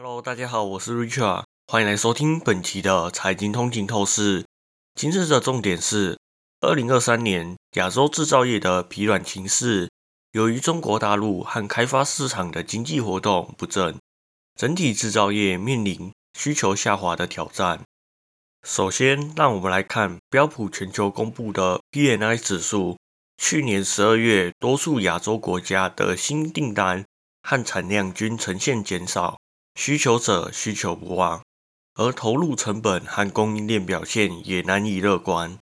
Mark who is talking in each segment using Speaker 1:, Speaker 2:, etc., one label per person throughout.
Speaker 1: Hello，大家好，我是 Richard，欢迎来收听本期的财经通勤透视。今日的重点是二零二三年亚洲制造业的疲软情势。由于中国大陆和开发市场的经济活动不振，整体制造业面临需求下滑的挑战。首先，让我们来看标普全球公布的 PNI 指数。去年十二月，多数亚洲国家的新订单和产量均呈现减少，需求者需求不旺，而投入成本和供应链表现也难以乐观。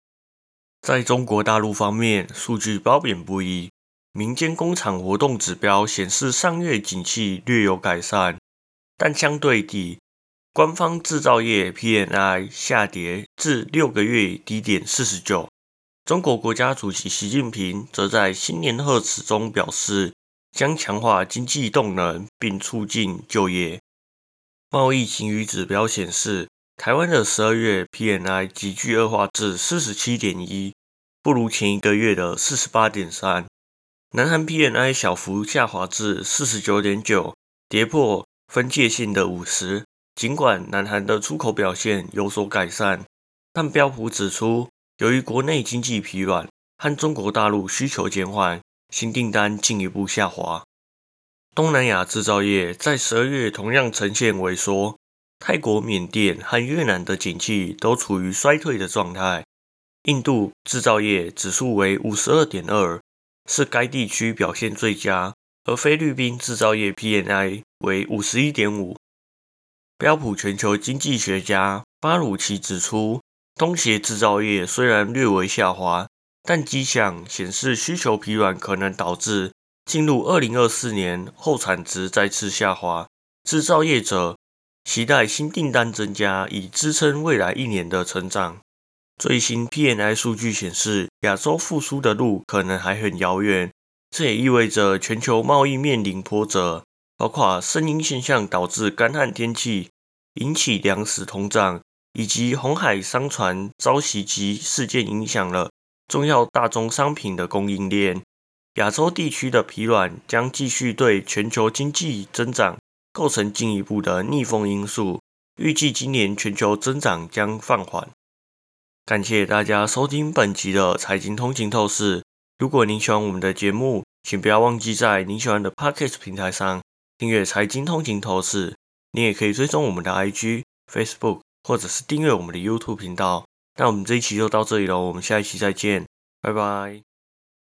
Speaker 1: 在中国大陆方面，数据褒贬不一，民间工厂活动指标显示上月景气略有改善，但相对地，官方制造业 PNI 下跌至六个月低点四十九。中国国家主席习近平则在新年贺词中表示，将强化经济动能并促进就业。贸易晴雨指标显示，台湾的十二月 PNI 急剧恶化至四十七点一，不如前一个月的四十八点三。南韩 PNI 小幅下滑至四十九点九，跌破分界线的五十。尽管南韩的出口表现有所改善，但标普指出。由于国内经济疲软和中国大陆需求减缓，新订单进一步下滑。东南亚制造业在十二月同样呈现萎缩，泰国、缅甸和越南的景气都处于衰退的状态。印度制造业指数为五十二点二，是该地区表现最佳，而菲律宾制造业 PNI 为五十一点五。标普全球经济学家巴鲁奇指出。东协制造业虽然略微下滑，但迹象显示需求疲软可能导致进入二零二四年后产值再次下滑。制造业者期待新订单增加，以支撑未来一年的成长。最新 PNI 数据显示，亚洲复苏的路可能还很遥远。这也意味着全球贸易面临波折，包括声音现象导致干旱天气引起粮食通胀。以及红海商船遭袭击事件影响了重要大宗商品的供应链。亚洲地区的疲软将继续对全球经济增长构成进一步的逆风因素。预计今年全球增长将放缓。感谢大家收听本集的财经通勤透视。如果您喜欢我们的节目，请不要忘记在您喜欢的 Podcast 平台上订阅财经通勤透视。你也可以追踪我们的 IG、Facebook。或者是订阅我们的 YouTube 频道，那我们这一期就到这里了，我们下一期再见，拜拜。